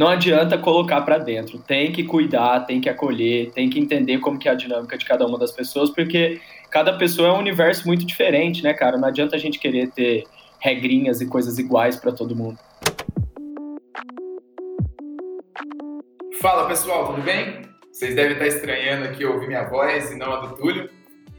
não adianta colocar para dentro. Tem que cuidar, tem que acolher, tem que entender como que é a dinâmica de cada uma das pessoas, porque cada pessoa é um universo muito diferente, né, cara? Não adianta a gente querer ter regrinhas e coisas iguais para todo mundo. Fala pessoal, tudo bem? Vocês devem estar estranhando aqui ouvir minha voz e não a do Túlio,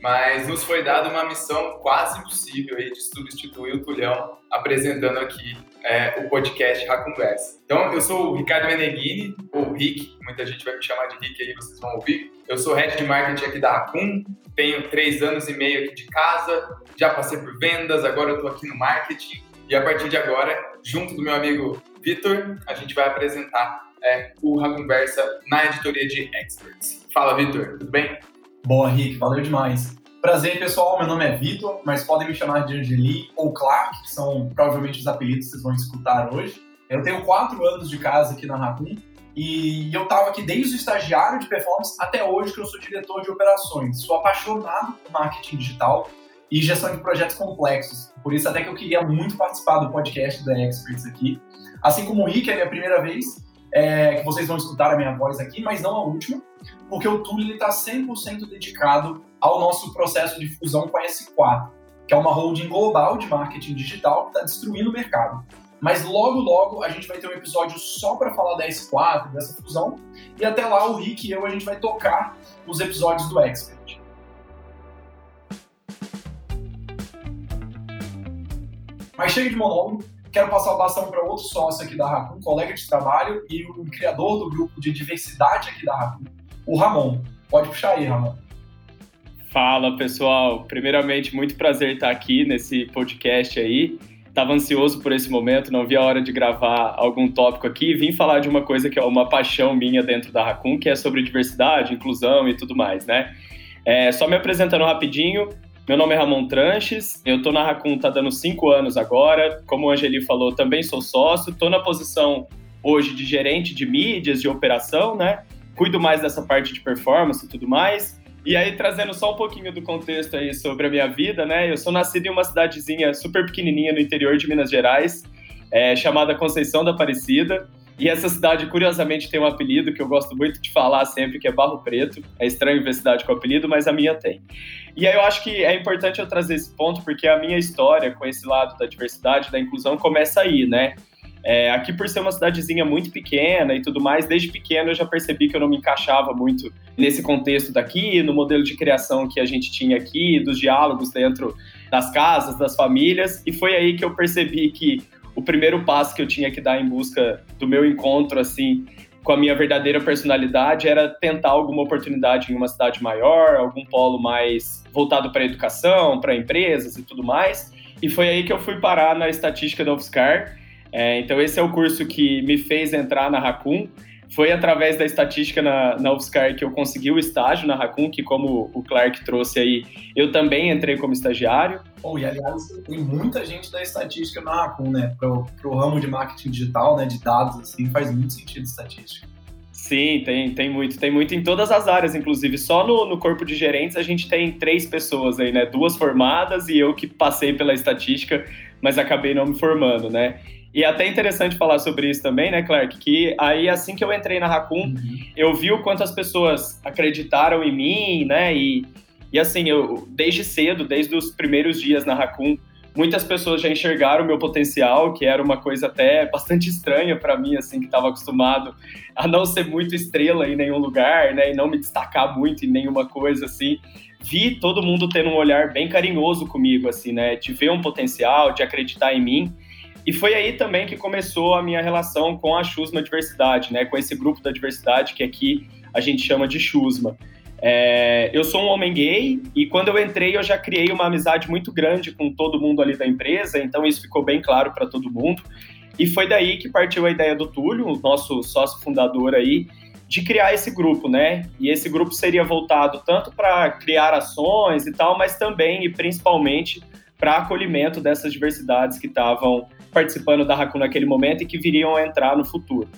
mas nos foi dada uma missão quase impossível aí de substituir o Tulhão apresentando aqui é, o podcast Raconversa. Então, eu sou o Ricardo Meneghini, ou Rick, muita gente vai me chamar de Rick aí, vocês vão ouvir. Eu sou head de marketing aqui da Racun, tenho três anos e meio aqui de casa, já passei por vendas, agora eu estou aqui no marketing e a partir de agora, junto do meu amigo Vitor, a gente vai apresentar é, o Raconversa na editoria de Experts. Fala, Vitor, tudo bem? Boa, Rick, valeu demais. Prazer, pessoal. Meu nome é Vitor, mas podem me chamar de Angeli ou Clark, que são provavelmente os apelidos que vocês vão escutar hoje. Eu tenho quatro anos de casa aqui na Raccoon e eu estava aqui desde o estagiário de performance até hoje que eu sou diretor de operações. Sou apaixonado por marketing digital e gestão de projetos complexos. Por isso até que eu queria muito participar do podcast da Experts aqui. Assim como o Rick, é a minha primeira vez é, que vocês vão escutar a minha voz aqui, mas não a última, porque o Túlio está 100% dedicado ao nosso processo de fusão com a S4, que é uma holding global de marketing digital que está destruindo o mercado. Mas logo, logo a gente vai ter um episódio só para falar da S4, dessa fusão, e até lá o Rick e eu a gente vai tocar os episódios do Expert. Mas chega de monólogo, quero passar o bastão para outro sócio aqui da Racun, colega de trabalho e o criador do grupo de diversidade aqui da Racun, o Ramon. Pode puxar aí, Ramon. Fala, pessoal. Primeiramente, muito prazer estar aqui nesse podcast aí. Estava ansioso por esse momento, não vi a hora de gravar algum tópico aqui vim falar de uma coisa que é uma paixão minha dentro da Racun, que é sobre diversidade, inclusão e tudo mais, né? É, só me apresentando rapidinho, meu nome é Ramon Tranches, eu tô na Racun tá dando cinco anos agora. Como o Angeli falou, também sou sócio, tô na posição hoje de gerente de mídias, de operação, né? Cuido mais dessa parte de performance e tudo mais. E aí, trazendo só um pouquinho do contexto aí sobre a minha vida, né? Eu sou nascido em uma cidadezinha super pequenininha no interior de Minas Gerais, é, chamada Conceição da Aparecida. E essa cidade, curiosamente, tem um apelido que eu gosto muito de falar sempre, que é Barro Preto. É estranho ver cidade com apelido, mas a minha tem. E aí eu acho que é importante eu trazer esse ponto, porque a minha história com esse lado da diversidade, da inclusão, começa aí, né? É, aqui, por ser uma cidadezinha muito pequena e tudo mais, desde pequeno eu já percebi que eu não me encaixava muito nesse contexto daqui, no modelo de criação que a gente tinha aqui, dos diálogos dentro das casas, das famílias, e foi aí que eu percebi que o primeiro passo que eu tinha que dar em busca do meu encontro, assim, com a minha verdadeira personalidade era tentar alguma oportunidade em uma cidade maior, algum polo mais voltado para educação, para empresas e tudo mais. E foi aí que eu fui parar na estatística da UFSCar. É, então, esse é o curso que me fez entrar na Racun. Foi através da estatística na, na UFSCar que eu consegui o estágio na Racun, que como o Clark trouxe aí, eu também entrei como estagiário. Oh, e aliás, tem muita gente da estatística na Racun, né? Pro, pro ramo de marketing digital, né? De dados, assim, faz muito sentido estatística. Sim, tem, tem muito. Tem muito em todas as áreas, inclusive. Só no, no corpo de gerentes a gente tem três pessoas aí, né? Duas formadas e eu que passei pela estatística, mas acabei não me formando, né? E é até interessante falar sobre isso também, né, Clark? Que aí, assim que eu entrei na Raccoon, uhum. eu vi o quanto as pessoas acreditaram em mim, né? E, e assim, eu desde cedo, desde os primeiros dias na Raccoon, muitas pessoas já enxergaram o meu potencial, que era uma coisa até bastante estranha para mim, assim, que estava acostumado a não ser muito estrela em nenhum lugar, né? E não me destacar muito em nenhuma coisa, assim. Vi todo mundo tendo um olhar bem carinhoso comigo, assim, né? De ver um potencial, de acreditar em mim. E foi aí também que começou a minha relação com a Chusma Diversidade, né? Com esse grupo da diversidade que aqui a gente chama de Chusma. É, eu sou um homem gay e quando eu entrei eu já criei uma amizade muito grande com todo mundo ali da empresa, então isso ficou bem claro para todo mundo. E foi daí que partiu a ideia do Túlio, o nosso sócio fundador aí, de criar esse grupo, né? E esse grupo seria voltado tanto para criar ações e tal, mas também e principalmente para acolhimento dessas diversidades que estavam participando da Raccoon naquele momento e que viriam a entrar no futuro.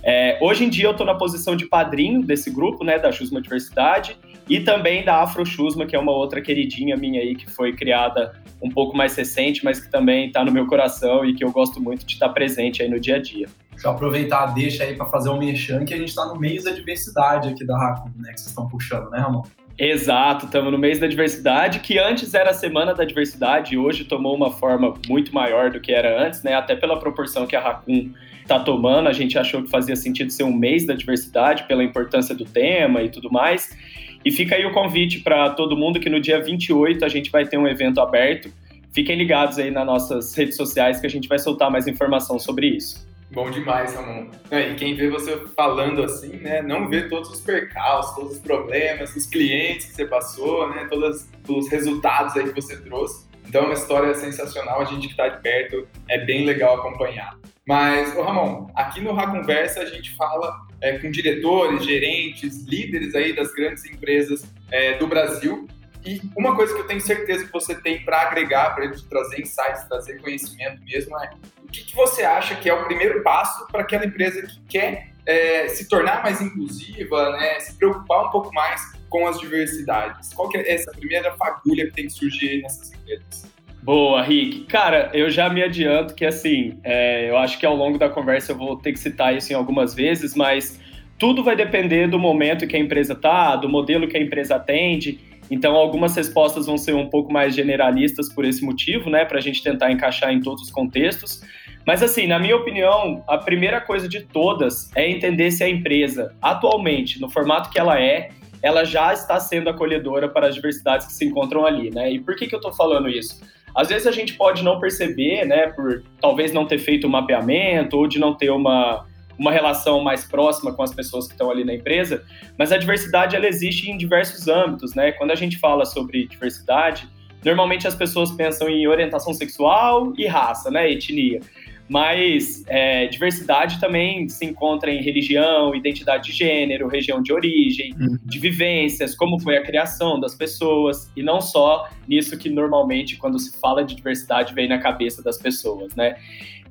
É, hoje em dia eu estou na posição de padrinho desse grupo, né, da Chusma Diversidade, e também da Afro Chusma, que é uma outra queridinha minha aí, que foi criada um pouco mais recente, mas que também está no meu coração e que eu gosto muito de estar presente aí no dia a dia. Deixa eu aproveitar, deixa aí para fazer um merchan, que a gente está no mês da diversidade aqui da Raccoon, né? Que vocês estão puxando, né, Ramon? Exato, estamos no mês da diversidade, que antes era a semana da diversidade e hoje tomou uma forma muito maior do que era antes, né? Até pela proporção que a Raccoon está tomando, a gente achou que fazia sentido ser um mês da diversidade pela importância do tema e tudo mais. E fica aí o convite para todo mundo que no dia 28 a gente vai ter um evento aberto. Fiquem ligados aí nas nossas redes sociais que a gente vai soltar mais informação sobre isso. Bom demais, Ramon. É, e quem vê você falando assim, né, não vê todos os percalços, todos os problemas, os clientes que você passou, né, todos os resultados aí que você trouxe. Então é uma história sensacional, a gente que está de perto é bem legal acompanhar. Mas, ô Ramon, aqui no Conversa a gente fala é, com diretores, gerentes, líderes aí das grandes empresas é, do Brasil. E uma coisa que eu tenho certeza que você tem para agregar, para gente trazer insights, trazer conhecimento mesmo, é que, que você acha que é o primeiro passo para aquela empresa que quer é, se tornar mais inclusiva, né, se preocupar um pouco mais com as diversidades? Qual que é essa primeira fagulha que tem que surgir nessas empresas? Boa, Rick. Cara, eu já me adianto que, assim, é, eu acho que ao longo da conversa eu vou ter que citar isso em algumas vezes, mas tudo vai depender do momento que a empresa está, do modelo que a empresa atende. Então, algumas respostas vão ser um pouco mais generalistas por esse motivo, né, para a gente tentar encaixar em todos os contextos. Mas, assim, na minha opinião, a primeira coisa de todas é entender se a empresa, atualmente, no formato que ela é, ela já está sendo acolhedora para as diversidades que se encontram ali, né? E por que, que eu estou falando isso? Às vezes a gente pode não perceber, né, por talvez não ter feito o um mapeamento ou de não ter uma, uma relação mais próxima com as pessoas que estão ali na empresa, mas a diversidade ela existe em diversos âmbitos, né? Quando a gente fala sobre diversidade, normalmente as pessoas pensam em orientação sexual e raça, né, etnia. Mas é, diversidade também se encontra em religião, identidade de gênero, região de origem, uhum. de vivências, como foi a criação das pessoas, e não só nisso que normalmente, quando se fala de diversidade, vem na cabeça das pessoas, né?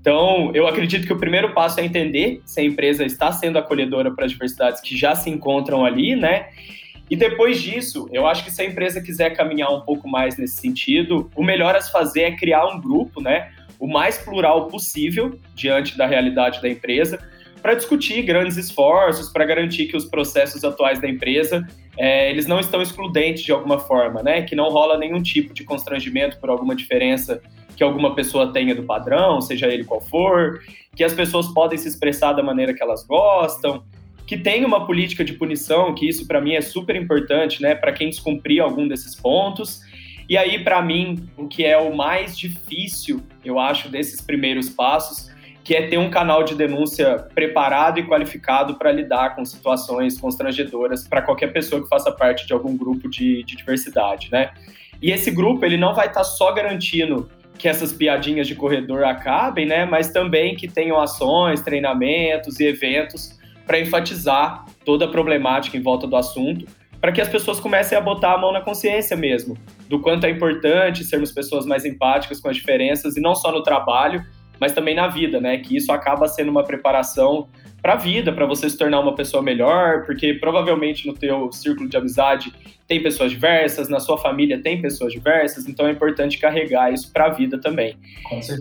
Então, eu acredito que o primeiro passo é entender se a empresa está sendo acolhedora para as diversidades que já se encontram ali, né? E depois disso, eu acho que se a empresa quiser caminhar um pouco mais nesse sentido, o melhor a se fazer é criar um grupo, né? O mais plural possível diante da realidade da empresa, para discutir grandes esforços, para garantir que os processos atuais da empresa é, eles não estão excludentes de alguma forma, né? Que não rola nenhum tipo de constrangimento por alguma diferença que alguma pessoa tenha do padrão, seja ele qual for, que as pessoas podem se expressar da maneira que elas gostam, que tem uma política de punição, que isso para mim é super importante, né? Para quem descumprir algum desses pontos e aí, para mim, o que é o mais difícil, eu acho, desses primeiros passos, que é ter um canal de denúncia preparado e qualificado para lidar com situações constrangedoras para qualquer pessoa que faça parte de algum grupo de, de diversidade, né? E esse grupo, ele não vai estar tá só garantindo que essas piadinhas de corredor acabem, né? Mas também que tenham ações, treinamentos e eventos para enfatizar toda a problemática em volta do assunto para que as pessoas comecem a botar a mão na consciência mesmo, do quanto é importante sermos pessoas mais empáticas com as diferenças, e não só no trabalho, mas também na vida, né? Que isso acaba sendo uma preparação para a vida, para você se tornar uma pessoa melhor, porque provavelmente no teu círculo de amizade tem pessoas diversas, na sua família tem pessoas diversas, então é importante carregar isso para a vida também.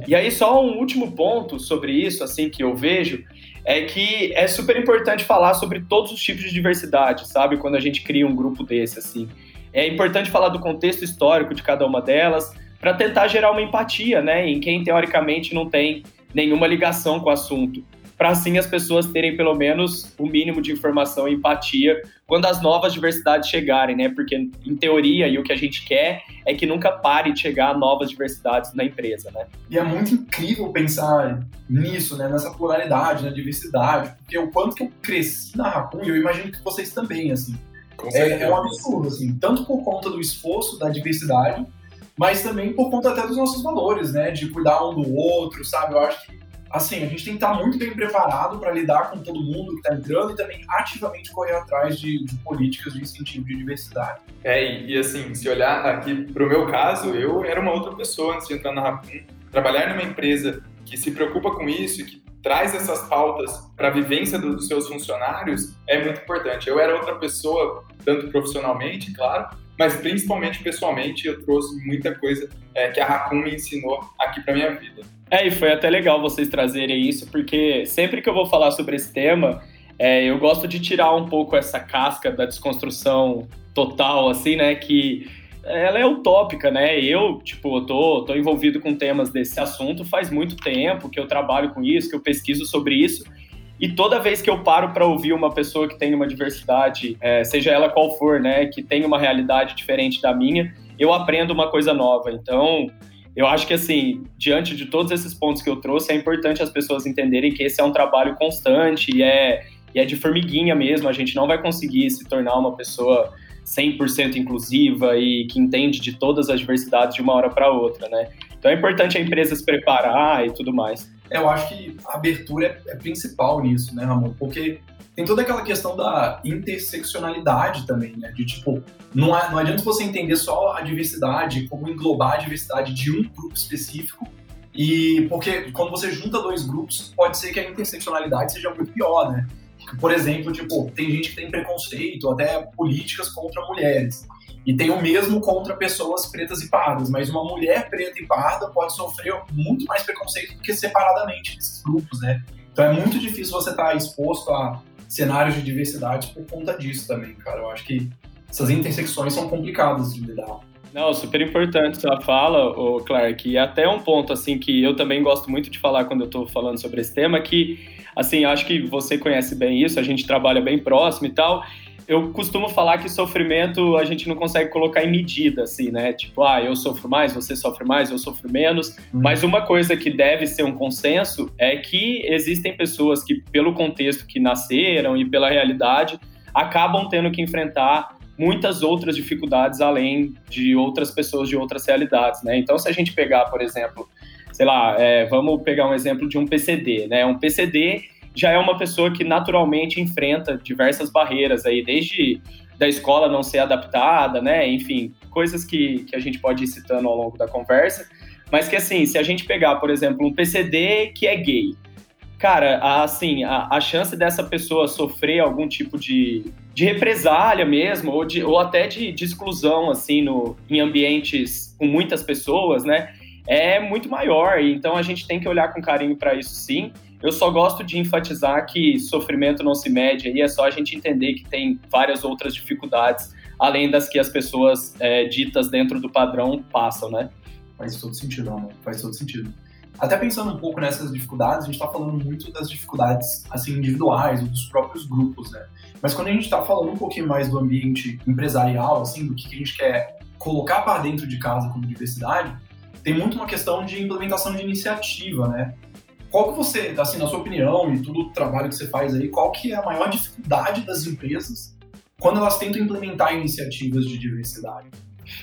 E aí só um último ponto sobre isso, assim que eu vejo, é que é super importante falar sobre todos os tipos de diversidade, sabe? Quando a gente cria um grupo desse, assim. É importante falar do contexto histórico de cada uma delas, para tentar gerar uma empatia, né? Em quem teoricamente não tem nenhuma ligação com o assunto para assim as pessoas terem pelo menos o mínimo de informação e empatia quando as novas diversidades chegarem, né? Porque em teoria e o que a gente quer é que nunca pare de chegar novas diversidades na empresa, né? E é muito incrível pensar nisso, né? Nessa pluralidade, na diversidade, porque o quanto que eu cresci na Raccoon, eu imagino que vocês também, assim. É, é um absurdo, assim, tanto por conta do esforço da diversidade, mas também por conta até dos nossos valores, né? De cuidar um do outro, sabe? Eu acho que assim, a gente tem que estar muito bem preparado para lidar com todo mundo que está entrando e também ativamente correr atrás de, de, políticas de incentivo de diversidade. É, e, e assim, se olhar aqui para o meu caso, eu era uma outra pessoa antes de entrar na Raccoon. Trabalhar numa empresa que se preocupa com isso e que traz essas pautas para a vivência dos seus funcionários é muito importante. Eu era outra pessoa, tanto profissionalmente, claro, mas principalmente pessoalmente eu trouxe muita coisa é, que a Raccoon me ensinou aqui para minha vida. É, e foi até legal vocês trazerem isso, porque sempre que eu vou falar sobre esse tema, é, eu gosto de tirar um pouco essa casca da desconstrução total, assim, né? Que ela é utópica, né? Eu, tipo, eu tô, tô envolvido com temas desse assunto faz muito tempo, que eu trabalho com isso, que eu pesquiso sobre isso. E toda vez que eu paro para ouvir uma pessoa que tem uma diversidade, é, seja ela qual for, né, que tem uma realidade diferente da minha, eu aprendo uma coisa nova. Então, eu acho que, assim, diante de todos esses pontos que eu trouxe, é importante as pessoas entenderem que esse é um trabalho constante e é, e é de formiguinha mesmo. A gente não vai conseguir se tornar uma pessoa 100% inclusiva e que entende de todas as diversidades de uma hora para outra, né? Então é importante a empresa se preparar e tudo mais. Eu acho que a abertura é, é principal nisso, né, Ramon? Porque tem toda aquela questão da interseccionalidade também, né? De tipo, não, não adianta você entender só a diversidade, como englobar a diversidade de um grupo específico, e porque quando você junta dois grupos, pode ser que a interseccionalidade seja muito pior, né? Por exemplo, tipo, tem gente que tem preconceito, até políticas contra mulheres. E tem o mesmo contra pessoas pretas e pardas, mas uma mulher preta e parda pode sofrer muito mais preconceito do que separadamente nesses grupos, né? Então é muito difícil você estar exposto a cenários de diversidade por conta disso também, cara. Eu acho que essas intersecções são complicadas de lidar. Não, super importante sua fala, o Clark, e até um ponto assim que eu também gosto muito de falar quando eu estou falando sobre esse tema, que assim, acho que você conhece bem isso, a gente trabalha bem próximo e tal. Eu costumo falar que sofrimento a gente não consegue colocar em medida, assim, né? Tipo, ah, eu sofro mais, você sofre mais, eu sofro menos. Uhum. Mas uma coisa que deve ser um consenso é que existem pessoas que, pelo contexto que nasceram e pela realidade, acabam tendo que enfrentar muitas outras dificuldades além de outras pessoas de outras realidades, né? Então, se a gente pegar, por exemplo, sei lá, é, vamos pegar um exemplo de um PCD, né? Um PCD já é uma pessoa que naturalmente enfrenta diversas barreiras aí, desde da escola não ser adaptada, né? Enfim, coisas que, que a gente pode ir citando ao longo da conversa. Mas que assim, se a gente pegar, por exemplo, um PCD que é gay, cara, assim, a, a chance dessa pessoa sofrer algum tipo de, de represália mesmo, ou, de, ou até de, de exclusão, assim, no, em ambientes com muitas pessoas, né? É muito maior. Então a gente tem que olhar com carinho para isso sim. Eu só gosto de enfatizar que sofrimento não se mede aí, é só a gente entender que tem várias outras dificuldades, além das que as pessoas é, ditas dentro do padrão passam, né? Faz todo sentido, amor. Faz todo sentido. Até pensando um pouco nessas dificuldades, a gente está falando muito das dificuldades assim individuais, dos próprios grupos, né? Mas quando a gente está falando um pouquinho mais do ambiente empresarial, assim, do que a gente quer colocar para dentro de casa como diversidade, tem muito uma questão de implementação de iniciativa, né? Qual que você, assim, na sua opinião e todo o trabalho que você faz aí, qual que é a maior dificuldade das empresas quando elas tentam implementar iniciativas de diversidade?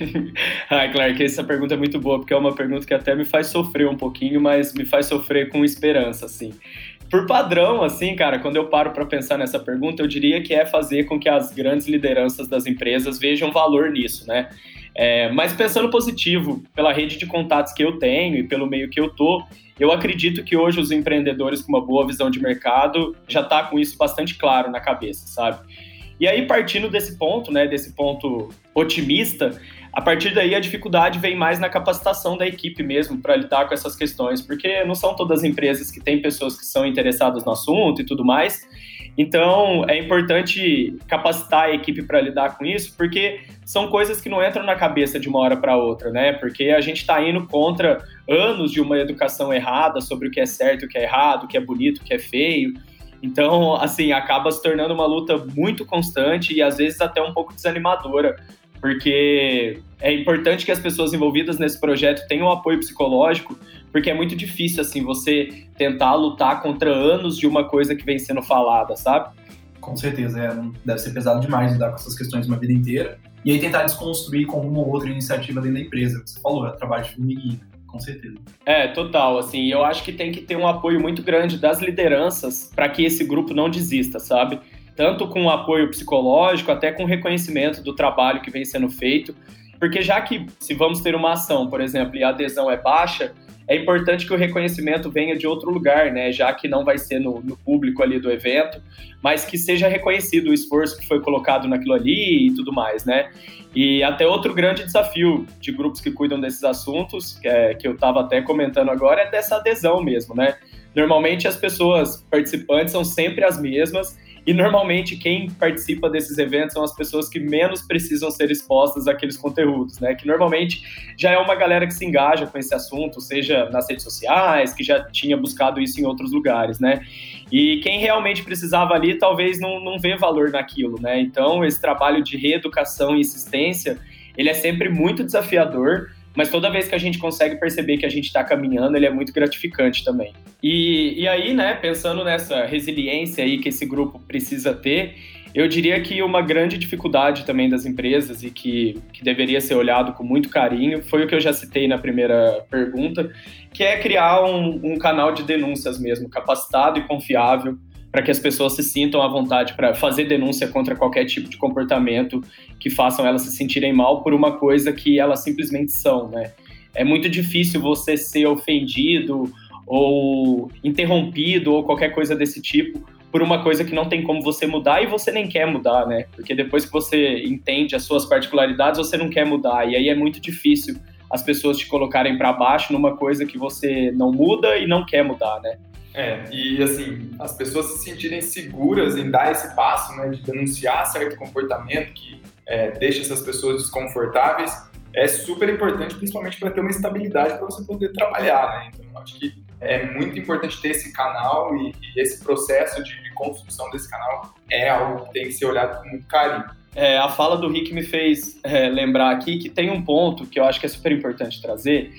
ah, Clark, essa pergunta é muito boa, porque é uma pergunta que até me faz sofrer um pouquinho, mas me faz sofrer com esperança, assim. Por padrão, assim, cara, quando eu paro para pensar nessa pergunta, eu diria que é fazer com que as grandes lideranças das empresas vejam valor nisso, né? É, mas pensando positivo, pela rede de contatos que eu tenho e pelo meio que eu tô, eu acredito que hoje os empreendedores com uma boa visão de mercado já tá com isso bastante claro na cabeça, sabe? E aí, partindo desse ponto, né, desse ponto otimista, a partir daí a dificuldade vem mais na capacitação da equipe mesmo para lidar com essas questões, porque não são todas as empresas que têm pessoas que são interessadas no assunto e tudo mais. Então, é importante capacitar a equipe para lidar com isso, porque são coisas que não entram na cabeça de uma hora para outra, né? Porque a gente está indo contra anos de uma educação errada sobre o que é certo, o que é errado, o que é bonito, o que é feio. Então, assim, acaba se tornando uma luta muito constante e às vezes até um pouco desanimadora, porque é importante que as pessoas envolvidas nesse projeto tenham apoio psicológico, porque é muito difícil, assim, você tentar lutar contra anos de uma coisa que vem sendo falada, sabe? Com certeza, é, deve ser pesado demais lidar com essas questões uma vida inteira. E aí tentar desconstruir com uma ou outra iniciativa dentro da empresa, que você falou, é trabalho de formiguinha com certeza. É, total, assim, eu acho que tem que ter um apoio muito grande das lideranças para que esse grupo não desista, sabe? Tanto com apoio psicológico, até com reconhecimento do trabalho que vem sendo feito, porque já que se vamos ter uma ação, por exemplo, e a adesão é baixa, é importante que o reconhecimento venha de outro lugar, né? Já que não vai ser no, no público ali do evento, mas que seja reconhecido o esforço que foi colocado naquilo ali e tudo mais, né? E até outro grande desafio de grupos que cuidam desses assuntos, que, é, que eu estava até comentando agora, é dessa adesão mesmo, né? Normalmente as pessoas participantes são sempre as mesmas e normalmente quem participa desses eventos são as pessoas que menos precisam ser expostas àqueles conteúdos, né? Que normalmente já é uma galera que se engaja com esse assunto, seja nas redes sociais, que já tinha buscado isso em outros lugares, né? E quem realmente precisava ali talvez não, não vê valor naquilo, né? Então esse trabalho de reeducação e insistência, ele é sempre muito desafiador, mas toda vez que a gente consegue perceber que a gente está caminhando, ele é muito gratificante também. E, e aí, né, pensando nessa resiliência aí que esse grupo precisa ter, eu diria que uma grande dificuldade também das empresas e que, que deveria ser olhado com muito carinho foi o que eu já citei na primeira pergunta, que é criar um, um canal de denúncias mesmo, capacitado e confiável, para que as pessoas se sintam à vontade para fazer denúncia contra qualquer tipo de comportamento que façam elas se sentirem mal por uma coisa que elas simplesmente são, né? É muito difícil você ser ofendido ou interrompido ou qualquer coisa desse tipo por uma coisa que não tem como você mudar e você nem quer mudar, né? Porque depois que você entende as suas particularidades, você não quer mudar e aí é muito difícil as pessoas te colocarem para baixo numa coisa que você não muda e não quer mudar, né? É, e assim, as pessoas se sentirem seguras em dar esse passo, né, de denunciar certo comportamento que é, deixa essas pessoas desconfortáveis, é super importante, principalmente para ter uma estabilidade para você poder trabalhar, né? Então, acho que é muito importante ter esse canal e, e esse processo de, de, construção desse canal é algo que tem que ser olhado com muito carinho. É, a fala do Rick me fez é, lembrar aqui que tem um ponto que eu acho que é super importante trazer,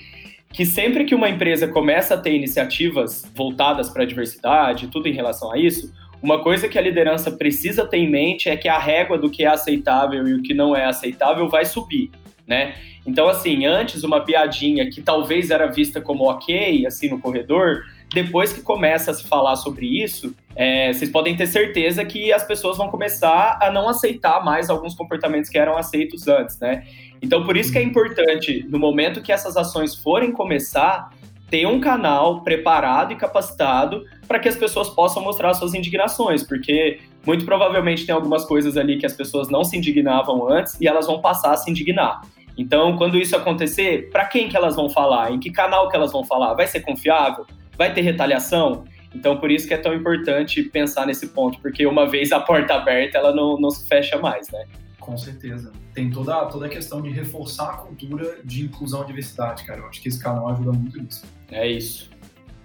que sempre que uma empresa começa a ter iniciativas voltadas para a diversidade, tudo em relação a isso, uma coisa que a liderança precisa ter em mente é que a régua do que é aceitável e o que não é aceitável vai subir, né? Então, assim, antes uma piadinha que talvez era vista como ok, assim, no corredor, depois que começa a se falar sobre isso, é, vocês podem ter certeza que as pessoas vão começar a não aceitar mais alguns comportamentos que eram aceitos antes, né? Então, por isso que é importante, no momento que essas ações forem começar, ter um canal preparado e capacitado para que as pessoas possam mostrar suas indignações, porque muito provavelmente tem algumas coisas ali que as pessoas não se indignavam antes e elas vão passar a se indignar. Então, quando isso acontecer, para quem que elas vão falar? Em que canal que elas vão falar? Vai ser confiável? Vai ter retaliação? Então, por isso que é tão importante pensar nesse ponto, porque uma vez a porta aberta, ela não, não se fecha mais, né? Com certeza. Tem toda, toda a questão de reforçar a cultura de inclusão e diversidade, cara. Eu acho que esse canal ajuda muito nisso. É isso.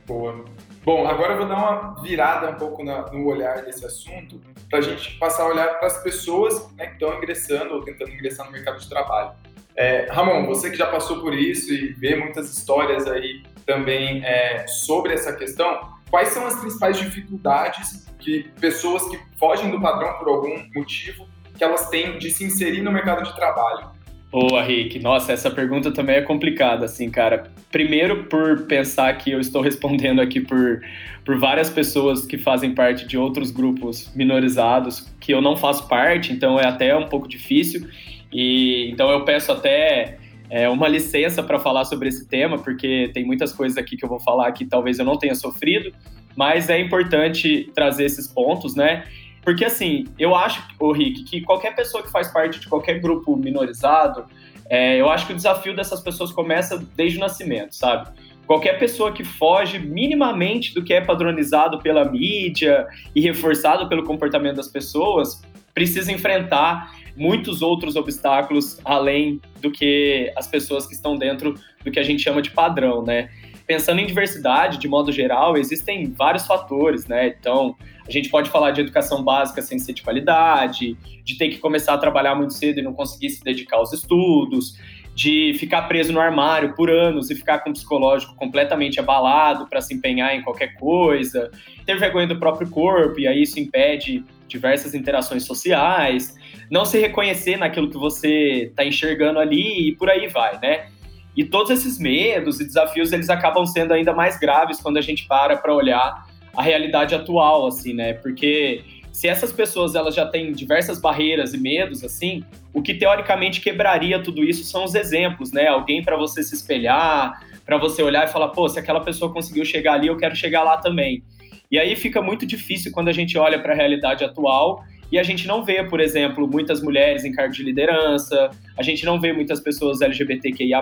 Boa. Bom, agora eu vou dar uma virada um pouco na, no olhar desse assunto, para a gente passar a olhar para as pessoas né, que estão ingressando ou tentando ingressar no mercado de trabalho. É, Ramon, você que já passou por isso e vê muitas histórias aí também é, sobre essa questão, quais são as principais dificuldades que pessoas que fogem do padrão por algum motivo que elas têm de se inserir no mercado de trabalho? Boa, Rick. Nossa, essa pergunta também é complicada, assim, cara. Primeiro, por pensar que eu estou respondendo aqui por, por várias pessoas que fazem parte de outros grupos minorizados, que eu não faço parte, então é até um pouco difícil. E então eu peço até é, uma licença para falar sobre esse tema, porque tem muitas coisas aqui que eu vou falar que talvez eu não tenha sofrido, mas é importante trazer esses pontos, né? Porque, assim, eu acho, o Rick, que qualquer pessoa que faz parte de qualquer grupo minorizado, é, eu acho que o desafio dessas pessoas começa desde o nascimento, sabe? Qualquer pessoa que foge minimamente do que é padronizado pela mídia e reforçado pelo comportamento das pessoas, precisa enfrentar muitos outros obstáculos além do que as pessoas que estão dentro do que a gente chama de padrão, né? Pensando em diversidade, de modo geral, existem vários fatores, né? Então, a gente pode falar de educação básica sem ser de qualidade, de ter que começar a trabalhar muito cedo e não conseguir se dedicar aos estudos, de ficar preso no armário por anos e ficar com o psicológico completamente abalado para se empenhar em qualquer coisa, ter vergonha do próprio corpo, e aí isso impede diversas interações sociais, não se reconhecer naquilo que você está enxergando ali e por aí vai, né? E todos esses medos e desafios, eles acabam sendo ainda mais graves quando a gente para para olhar a realidade atual, assim, né? Porque se essas pessoas elas já têm diversas barreiras e medos, assim, o que teoricamente quebraria tudo isso são os exemplos, né? Alguém para você se espelhar, para você olhar e falar, pô, se aquela pessoa conseguiu chegar ali, eu quero chegar lá também. E aí fica muito difícil quando a gente olha para a realidade atual e a gente não vê, por exemplo, muitas mulheres em cargo de liderança, a gente não vê muitas pessoas LGBTQIA+,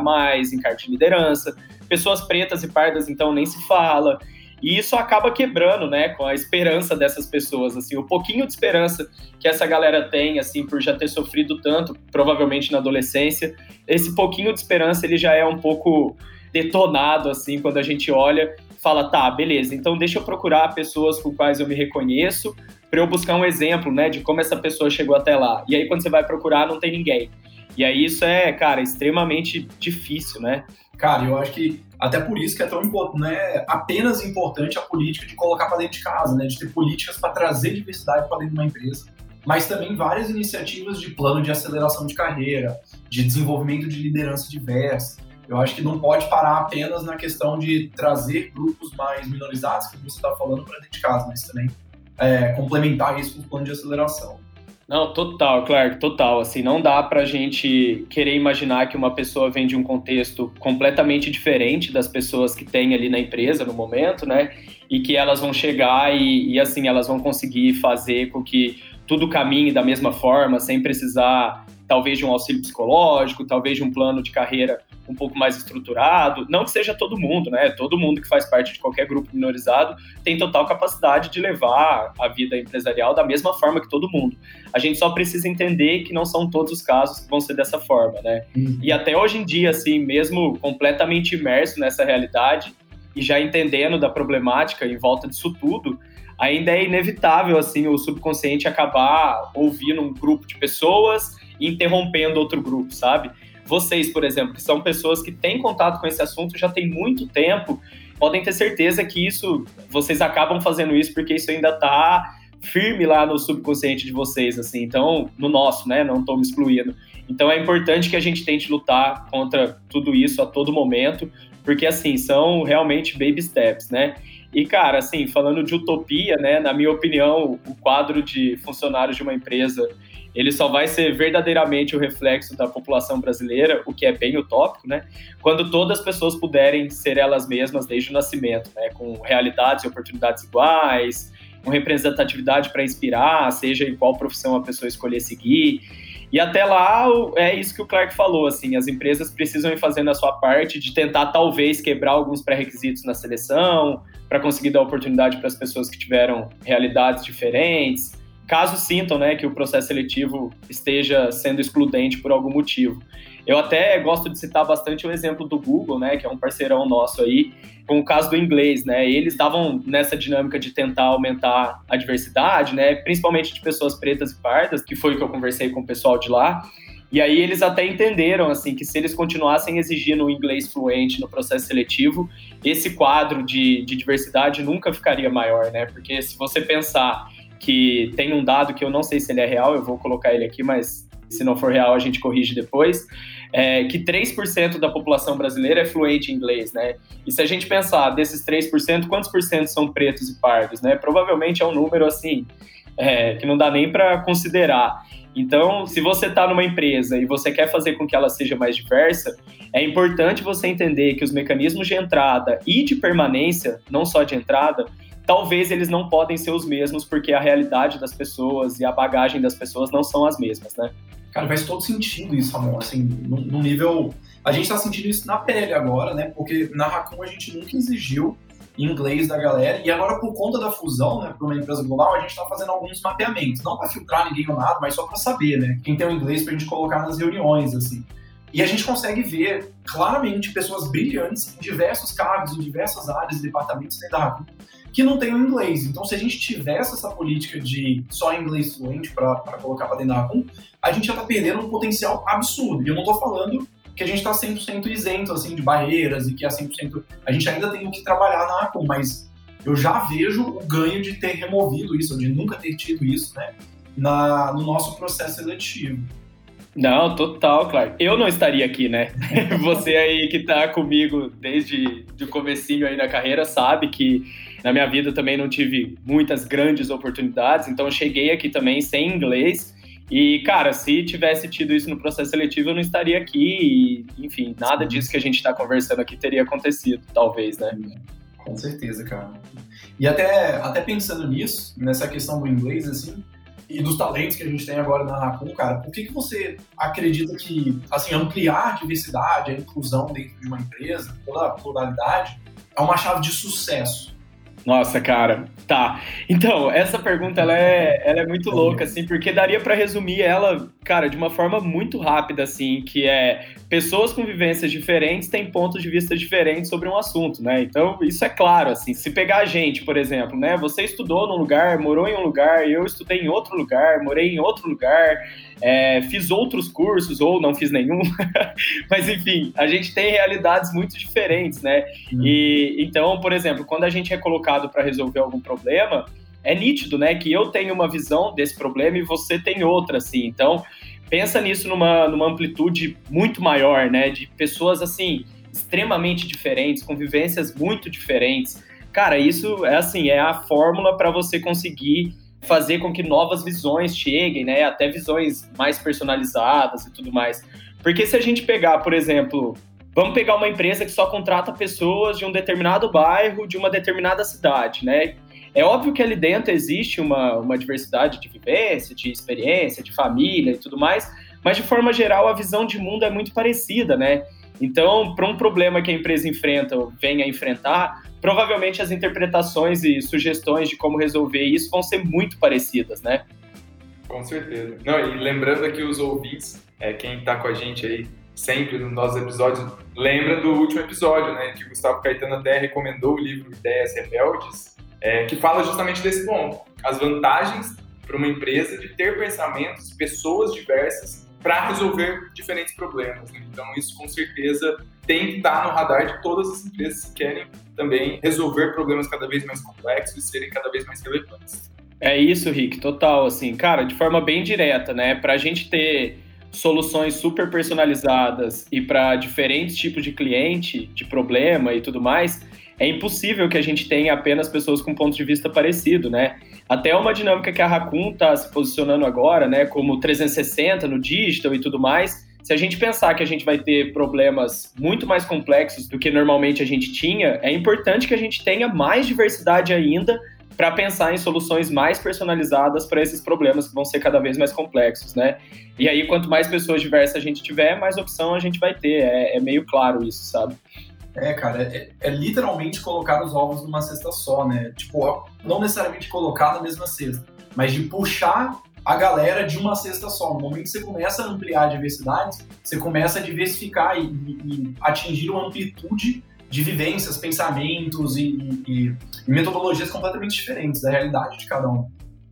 em cargo de liderança, pessoas pretas e pardas, então, nem se fala. E isso acaba quebrando, né, com a esperança dessas pessoas, assim, o pouquinho de esperança que essa galera tem, assim, por já ter sofrido tanto, provavelmente na adolescência, esse pouquinho de esperança, ele já é um pouco detonado, assim, quando a gente olha fala, tá, beleza, então deixa eu procurar pessoas com quais eu me reconheço, para eu buscar um exemplo, né, de como essa pessoa chegou até lá. E aí quando você vai procurar, não tem ninguém. E aí isso é, cara, extremamente difícil, né? Cara, eu acho que até por isso que é tão importante, não é apenas importante a política de colocar para dentro de casa, né, de ter políticas para trazer diversidade para dentro de uma empresa, mas também várias iniciativas de plano de aceleração de carreira, de desenvolvimento de liderança diversa. Eu acho que não pode parar apenas na questão de trazer grupos mais minorizados, que você está falando, para dentro de casa, mas também é, complementar isso com o plano de aceleração. Não, total, Clark, total. Assim, não dá pra gente querer imaginar que uma pessoa vem de um contexto completamente diferente das pessoas que tem ali na empresa no momento, né? E que elas vão chegar e, e assim, elas vão conseguir fazer com que tudo caminhe da mesma forma, sem precisar talvez de um auxílio psicológico, talvez de um plano de carreira um pouco mais estruturado. Não que seja todo mundo, né? Todo mundo que faz parte de qualquer grupo minorizado tem total capacidade de levar a vida empresarial da mesma forma que todo mundo. A gente só precisa entender que não são todos os casos que vão ser dessa forma, né? Uhum. E até hoje em dia, assim, mesmo completamente imerso nessa realidade e já entendendo da problemática em volta disso tudo, ainda é inevitável assim o subconsciente acabar ouvindo um grupo de pessoas e interrompendo outro grupo, sabe? Vocês, por exemplo, que são pessoas que têm contato com esse assunto já tem muito tempo, podem ter certeza que isso, vocês acabam fazendo isso porque isso ainda está firme lá no subconsciente de vocês, assim. Então, no nosso, né? Não estou me excluindo. Então, é importante que a gente tente lutar contra tudo isso a todo momento, porque assim são realmente baby steps, né? E, cara, assim, falando de utopia, né, na minha opinião, o quadro de funcionários de uma empresa, ele só vai ser verdadeiramente o reflexo da população brasileira, o que é bem utópico, né, quando todas as pessoas puderem ser elas mesmas desde o nascimento, né, com realidades e oportunidades iguais, com representatividade para inspirar, seja em qual profissão a pessoa escolher seguir. E até lá é isso que o Clark falou, assim, as empresas precisam ir fazendo a sua parte de tentar talvez quebrar alguns pré-requisitos na seleção, para conseguir dar oportunidade para as pessoas que tiveram realidades diferentes, caso sintam né, que o processo seletivo esteja sendo excludente por algum motivo. Eu até gosto de citar bastante o exemplo do Google, né, que é um parceirão nosso aí, com o caso do inglês, né? Eles estavam nessa dinâmica de tentar aumentar a diversidade, né, principalmente de pessoas pretas e pardas, que foi o que eu conversei com o pessoal de lá. E aí eles até entenderam assim que se eles continuassem exigindo o inglês fluente no processo seletivo, esse quadro de, de diversidade nunca ficaria maior, né? Porque se você pensar que tem um dado que eu não sei se ele é real, eu vou colocar ele aqui, mas se não for real a gente corrige depois, é que 3% da população brasileira é fluente em inglês, né? E se a gente pensar desses 3%, quantos por cento são pretos e pardos, né? Provavelmente é um número assim é, que não dá nem para considerar. Então, se você está numa empresa e você quer fazer com que ela seja mais diversa, é importante você entender que os mecanismos de entrada e de permanência, não só de entrada, talvez eles não podem ser os mesmos porque a realidade das pessoas e a bagagem das pessoas não são as mesmas, né? Cara, faz todo sentido isso, amor. Assim, no, nível. A gente está sentindo isso na pele agora, né? Porque na Raccoon a gente nunca exigiu inglês da galera. E agora, por conta da fusão, né, para uma empresa global, a gente está fazendo alguns mapeamentos. Não para filtrar ninguém ou nada, mas só para saber, né? Quem tem o inglês para a gente colocar nas reuniões, assim. E a gente consegue ver claramente pessoas brilhantes em diversos cargos, em diversas áreas e departamentos dentro da Rakuten que não tem o inglês. Então, se a gente tivesse essa política de só inglês fluente para colocar para dentro da Rakuten, a gente já está perdendo um potencial absurdo. E eu não estou falando que a gente está 100% isento assim, de barreiras e que é 100%. A gente ainda tem que trabalhar na Acom, mas eu já vejo o ganho de ter removido isso, de nunca ter tido isso né, na, no nosso processo seletivo. Não, total, claro. Eu não estaria aqui, né? Você aí que está comigo desde o comecinho aí da carreira sabe que na minha vida também não tive muitas grandes oportunidades, então eu cheguei aqui também sem inglês E, cara, se tivesse tido isso no processo seletivo, eu não estaria aqui. E, enfim, nada disso que a gente está conversando aqui teria acontecido, talvez, né? Com certeza, cara. E até, até pensando nisso, nessa questão do inglês, assim, e dos talentos que a gente tem agora na Raccoon, cara, por que, que você acredita que, assim, ampliar a diversidade, a inclusão dentro de uma empresa, toda a pluralidade, é uma chave de sucesso? Nossa, cara, tá. Então, essa pergunta ela é, ela é muito louca, assim, porque daria para resumir ela, cara, de uma forma muito rápida, assim, que é pessoas com vivências diferentes têm pontos de vista diferentes sobre um assunto, né? Então, isso é claro, assim. Se pegar a gente, por exemplo, né? Você estudou num lugar, morou em um lugar, eu estudei em outro lugar, morei em outro lugar, é, fiz outros cursos ou não fiz nenhum, mas enfim, a gente tem realidades muito diferentes, né? Uhum. E então, por exemplo, quando a gente é colocado para resolver algum problema, é nítido, né, que eu tenho uma visão desse problema e você tem outra, assim. Então, pensa nisso numa, numa amplitude muito maior, né, de pessoas assim extremamente diferentes, com vivências muito diferentes. Cara, isso é assim, é a fórmula para você conseguir fazer com que novas visões cheguem, né? Até visões mais personalizadas e tudo mais. Porque se a gente pegar, por exemplo, vamos pegar uma empresa que só contrata pessoas de um determinado bairro, de uma determinada cidade, né? É óbvio que ali dentro existe uma, uma diversidade de vivência, de experiência, de família e tudo mais, mas de forma geral a visão de mundo é muito parecida, né? Então, para um problema que a empresa enfrenta ou vem a enfrentar, provavelmente as interpretações e sugestões de como resolver isso vão ser muito parecidas, né? Com certeza. Não, e lembrando aqui os ouvintes, é, quem está com a gente aí sempre nos nossos episódios, lembra do último episódio, né, que o Gustavo Caetano até recomendou o livro Ideias Rebeldes, é, que fala justamente desse ponto, as vantagens para uma empresa de ter pensamentos, pessoas diversas para resolver diferentes problemas. Né? Então, isso com certeza tem que estar no radar de todas as empresas que querem também resolver problemas cada vez mais complexos e serem cada vez mais relevantes. É isso, Rick, total. Assim, cara, de forma bem direta, né? Para a gente ter soluções super personalizadas e para diferentes tipos de cliente, de problema e tudo mais, é impossível que a gente tenha apenas pessoas com ponto de vista parecido, né? Até uma dinâmica que a Raccoon está se posicionando agora, né, como 360 no digital e tudo mais. Se a gente pensar que a gente vai ter problemas muito mais complexos do que normalmente a gente tinha, é importante que a gente tenha mais diversidade ainda para pensar em soluções mais personalizadas para esses problemas que vão ser cada vez mais complexos, né? E aí, quanto mais pessoas diversas a gente tiver, mais opção a gente vai ter. É, é meio claro isso, sabe? É, cara, é, é, literalmente colocar os ovos numa cesta só, né? Tipo, não necessariamente colocar na mesma cesta, mas de puxar a galera de uma cesta só. No momento que você começa a ampliar a diversidade, você começa a diversificar e, e, e atingir uma amplitude de vivências, pensamentos e, e, metodologias completamente diferentes da realidade de cada um.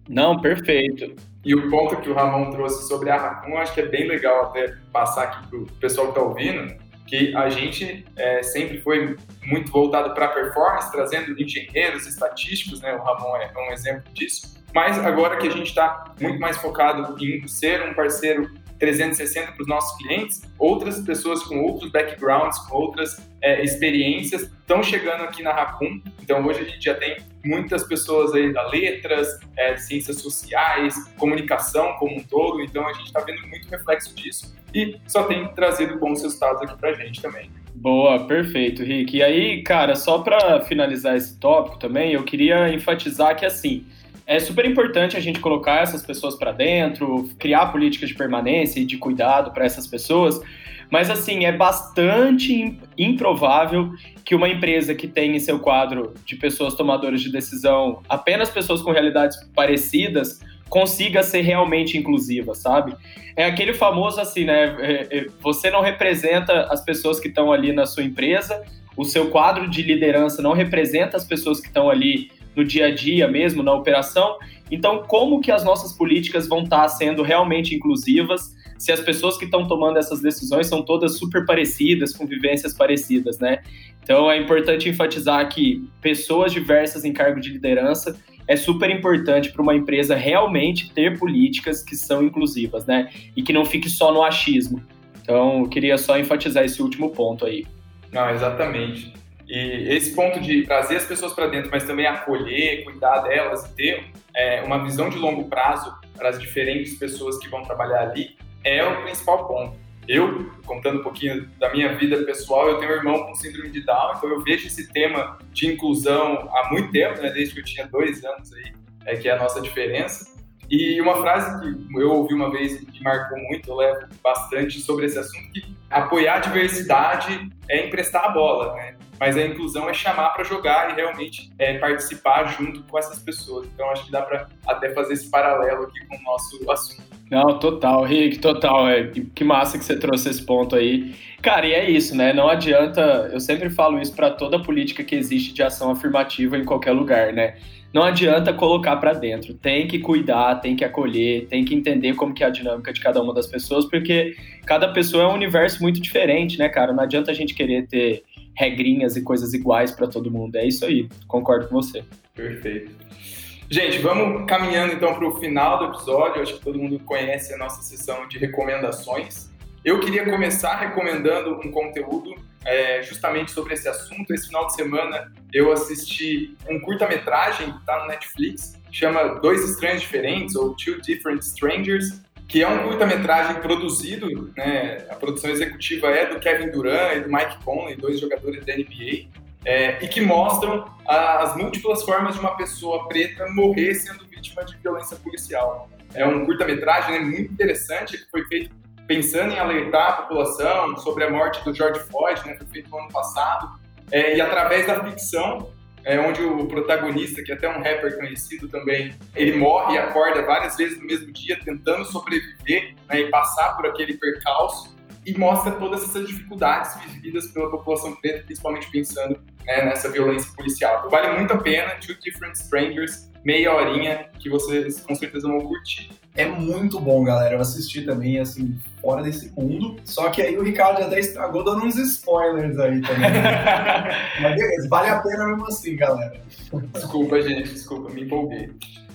Não, perfeito. E o ponto que o Ramon trouxe sobre a Raccoon, acho que é bem legal até passar aqui para o pessoal que está ouvindo, que a gente é, sempre foi muito voltado para performance, trazendo engenheiros estatísticos, né? O Ramon é um exemplo disso. Mas agora que a gente está muito mais focado em ser um parceiro 360 para os nossos clientes, outras pessoas com outros backgrounds, com outras é, experiências estão chegando aqui na Raccoon. Então hoje a gente já tem muitas pessoas aí da letras, é, ciências sociais, comunicação como um todo. Então a gente está vendo muito reflexo disso e só tem trazido bons resultados aqui para a gente também. Boa, perfeito, Rick. E aí, cara, só para finalizar esse tópico também, eu queria enfatizar que assim é super importante a gente colocar essas pessoas para dentro, criar políticas de permanência e de cuidado para essas pessoas, mas assim, é bastante improvável que uma empresa que tem em seu quadro de pessoas tomadoras de decisão apenas pessoas com realidades parecidas consiga ser realmente inclusiva, sabe? É aquele famoso assim, né? É, é, você não representa as pessoas que estão ali na sua empresa, o seu quadro de liderança não representa as pessoas que estão ali no dia a dia mesmo, na operação. Então, como que as nossas políticas vão estar sendo realmente inclusivas se as pessoas que estão tomando essas decisões são todas super parecidas, com vivências parecidas, né? Então, é importante enfatizar que pessoas diversas em cargo de liderança é super importante para uma empresa realmente ter políticas que são inclusivas, né? E que não fique só no achismo. Então, eu queria só enfatizar esse último ponto aí. Não, exatamente. E esse ponto de trazer as pessoas para dentro, mas também acolher, cuidar delas e ter é, uma visão de longo prazo para as diferentes pessoas que vão trabalhar ali é o principal ponto. Eu, contando um pouquinho da minha vida pessoal, eu tenho um irmão com síndrome de Down, então eu vejo esse tema de inclusão há muito tempo, né, desde que eu tinha dois anos aí, é que é a nossa diferença. E uma frase que eu ouvi uma vez e me marcou muito, eu levo bastante sobre esse assunto, que apoiar a diversidade é emprestar a bola, né? Mas a inclusão é chamar para jogar e realmente é, participar junto com essas pessoas. Então acho que dá para até fazer esse paralelo aqui com o nosso assunto. Não, total, Rick, total. É, que massa que você trouxe esse ponto aí. Cara, e é isso, né? Não adianta, eu sempre falo isso para toda política que existe de ação afirmativa em qualquer lugar, né? Não adianta colocar para dentro, tem que cuidar, tem que acolher, tem que entender como que é a dinâmica de cada uma das pessoas, porque cada pessoa é um universo muito diferente, né, cara? Não adianta a gente querer ter regrinhas e coisas iguais para todo mundo. É isso aí, concordo com você. Perfeito. Gente, vamos caminhando então para o final do episódio. Acho que todo mundo conhece a nossa sessão de recomendações. Eu queria começar recomendando um conteúdo é, justamente sobre esse assunto. Esse final de semana eu assisti um curta-metragem que está no Netflix, chama Dois Estranhos Diferentes, ou Two Different Strangers, que é um curta-metragem produzido, né, a produção executiva é do Kevin Durant e do Mike Conley, dois jogadores da NBA, é, e que mostram as múltiplas formas de uma pessoa preta morrer sendo vítima de violência policial. É um curta-metragem né, muito interessante, que foi feito pensando em alertar a população sobre a morte do George Floyd, né, foi feito no ano passado, é, e através da ficção é, onde o protagonista, que é até um rapper conhecido também, ele morre e acorda várias vezes no mesmo dia tentando sobreviver né, e passar por aquele percalço e mostra todas essas dificuldades vividas pela população preta, principalmente pensando né, nessa violência policial. Então, vale muito a pena, Two Different Strangers, meia horinha que vocês com certeza vão curtir. É muito bom, galera. Eu assisti também, assim, fora desse mundo. Só que aí o Ricardo já até estragou dando uns spoilers aí também. Mas vale a pena mesmo assim, galera. Desculpa, gente, desculpa, me empolguei.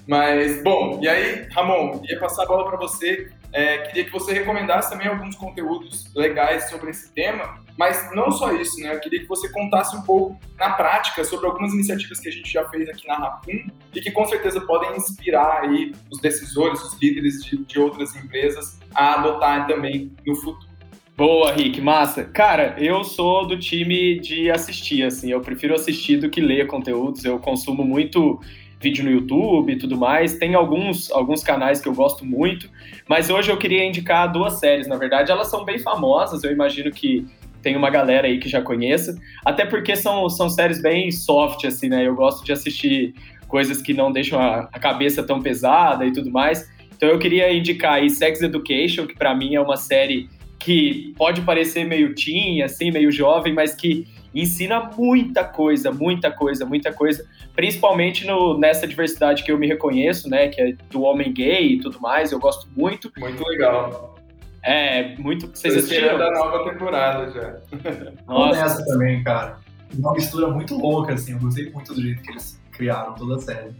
Mas, bom, e aí, Ramon, ia passar a bola para você é, queria que você recomendasse também alguns conteúdos legais sobre esse tema, mas não só isso, né? Eu queria que você contasse um pouco na prática sobre algumas iniciativas que a gente já fez aqui na Raccoon e que com certeza podem inspirar aí os decisores, os líderes de, de outras empresas a adotar também no futuro. Boa, Rick, massa. Cara, eu sou do time de assistir, assim, eu prefiro assistir do que ler conteúdos, eu consumo muito vídeo no YouTube e tudo mais. Tem alguns, alguns canais que eu gosto muito, mas hoje eu queria indicar duas séries, na verdade. Elas são bem famosas, eu imagino que tem uma galera aí que já conheça, até porque são, são séries bem soft, assim, né? Eu gosto de assistir coisas que não deixam a, a cabeça tão pesada e tudo mais. Então eu queria indicar aí Sex Education, que para mim é uma série que pode parecer meio teen, assim, meio jovem, mas que ensina muita coisa, muita coisa, muita coisa, principalmente no, nessa diversidade que eu me reconheço, né, que é do homem gay e tudo mais, eu gosto muito. Muito legal. É, muito. Vocês assistiram da nova temporada já. Nossa. essa também, cara. Uma mistura muito louca, assim, eu gostei muito do jeito que eles criaram toda a série.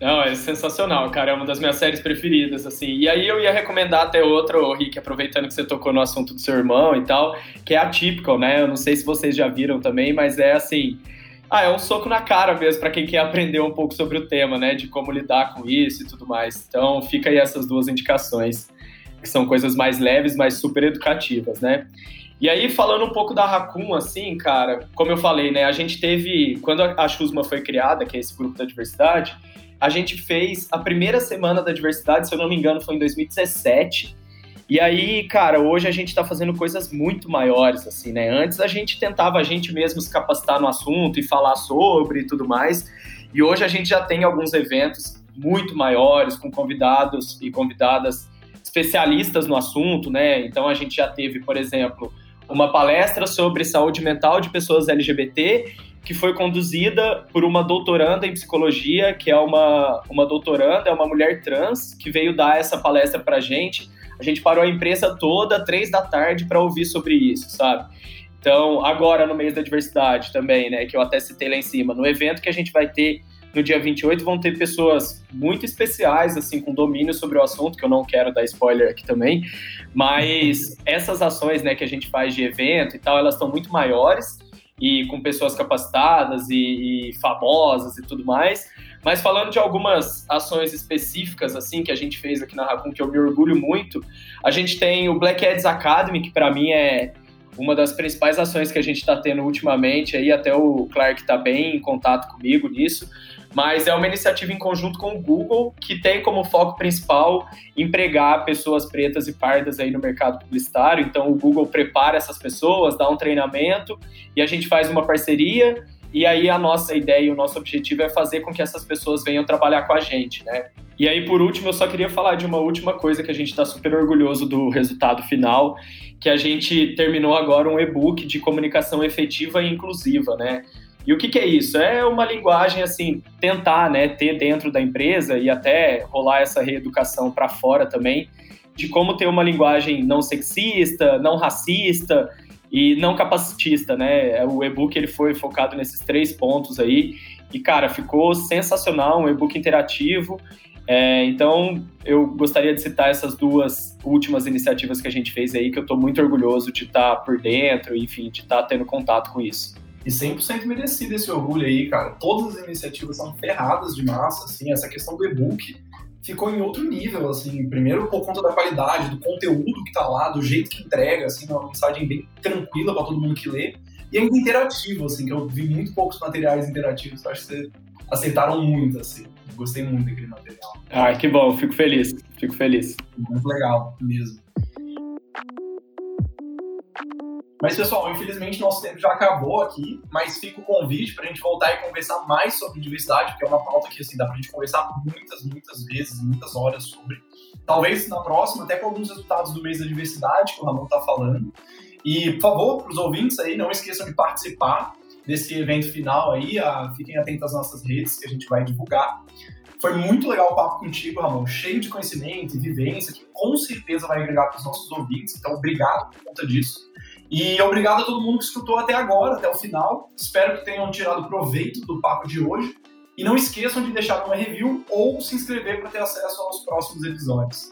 Não, é sensacional, cara. É uma das minhas séries preferidas, assim. E aí eu ia recomendar até outro, Rick, aproveitando que você tocou no assunto do seu irmão e tal, que é Atypical, né? Eu não sei se vocês já viram também, mas é assim. Ah, é um soco na cara mesmo para quem quer aprender um pouco sobre o tema, né? De como lidar com isso e tudo mais. Então, fica aí essas duas indicações, que são coisas mais leves, mas super educativas, né? E aí, falando um pouco da Raccoon, assim, cara, como eu falei, né? A gente teve. Quando a Chusma foi criada, que é esse grupo da diversidade, a gente fez a primeira semana da diversidade, se eu não me engano, foi em 2017. E aí, cara, hoje a gente está fazendo coisas muito maiores, assim, né? Antes a gente tentava a gente mesmo se capacitar no assunto e falar sobre e tudo mais. E hoje a gente já tem alguns eventos muito maiores, com convidados e convidadas especialistas no assunto, né? Então a gente já teve, por exemplo, uma palestra sobre saúde mental de pessoas LGBT que foi conduzida por uma doutoranda em psicologia, que é uma, uma doutoranda, é uma mulher trans, que veio dar essa palestra pra gente. A gente parou a empresa toda, três da tarde, para ouvir sobre isso, sabe? Então, agora no mês da diversidade também, né, que eu até citei lá em cima, no evento que a gente vai ter no dia 28, vão ter pessoas muito especiais, assim, com domínio sobre o assunto, que eu não quero dar spoiler aqui também, mas essas ações, né, que a gente faz de evento e tal, elas estão muito maiores, e com pessoas capacitadas e, e famosas e tudo mais. Mas falando de algumas ações específicas assim que a gente fez aqui na Raccoon, que eu me orgulho muito, a gente tem o Black Ads Academy, que para mim é uma das principais ações que a gente está tendo ultimamente, aí até o Clark está bem em contato comigo nisso, mas é uma iniciativa em conjunto com o Google que tem como foco principal empregar pessoas pretas e pardas aí no mercado publicitário. Então o Google prepara essas pessoas, dá um treinamento e a gente faz uma parceria e aí a nossa ideia e o nosso objetivo é fazer com que essas pessoas venham trabalhar com a gente, né? E aí, por último, eu só queria falar de uma última coisa que a gente está super orgulhoso do resultado final, que a gente terminou agora um e-book de comunicação efetiva e inclusiva, né? E o que, que, é isso? É uma linguagem, assim, tentar né, ter dentro da empresa e até rolar essa reeducação para fora também, de como ter uma linguagem não sexista, não racista, e não capacitista, né? O e-book ele foi focado nesses três pontos aí e cara ficou sensacional, um e-book interativo. É, então eu gostaria de citar essas duas últimas iniciativas que a gente fez aí, que eu estou muito orgulhoso de estar tá por dentro, enfim, de estar tá tendo contato com isso. E 100% merecido esse orgulho aí, cara. Todas as iniciativas são ferradas de massa, assim, essa questão do e-book ficou em outro nível, assim, primeiro por conta da qualidade, do conteúdo que tá lá, do jeito que entrega, assim, uma mensagem bem tranquila para todo mundo que lê, e ainda interativo, assim, que eu vi muito poucos materiais interativos, eu acho que vocês aceitaram muito, assim, gostei muito daquele material. Ah, que bom, fico feliz, fico feliz. Muito legal, mesmo. Mas, pessoal, infelizmente nosso tempo já acabou aqui, mas fica o convite para a gente voltar e conversar mais sobre diversidade, porque é uma pauta que, assim, dá para a gente conversar muitas, muitas vezes, muitas horas sobre. Talvez na próxima, até com alguns resultados do mês da diversidade, que o Ramon está falando. E, por favor, para os ouvintes aí, não esqueçam de participar desse evento final aí, a, fiquem atentos às nossas redes que a gente vai divulgar. Foi muito legal o papo contigo, Ramon, cheio de conhecimento e vivência, que com certeza vai agregar para os nossos ouvintes, então obrigado por conta disso. E obrigado a todo mundo que escutou até agora, até o final. Espero que tenham tirado proveito do papo de hoje. E não esqueçam de deixar uma review ou se inscrever para ter acesso aos próximos episódios.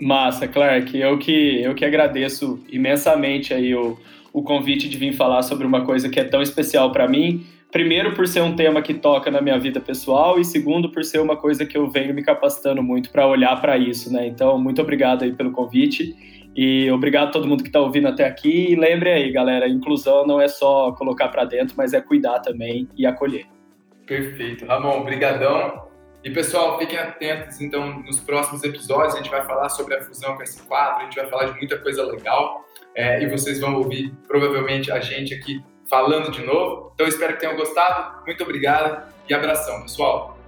Massa, Clark. Eu que, eu que agradeço imensamente aí o, o convite de vir falar sobre uma coisa que é tão especial para mim. Primeiro, por ser um tema que toca na minha vida pessoal, e segundo, por ser uma coisa que eu venho me capacitando muito para olhar para isso, né? Então, muito obrigado aí pelo convite. E obrigado a todo mundo que está ouvindo até aqui. E lembre aí, galera, inclusão não é só colocar para dentro, mas é cuidar também e acolher. Perfeito. Ramon, brigadão. E pessoal, fiquem atentos, então, nos próximos episódios a gente vai falar sobre a fusão com a S4, a gente vai falar de muita coisa legal é, e vocês vão ouvir provavelmente a gente aqui falando de novo. Então, espero que tenham gostado. Muito obrigado e abração, pessoal.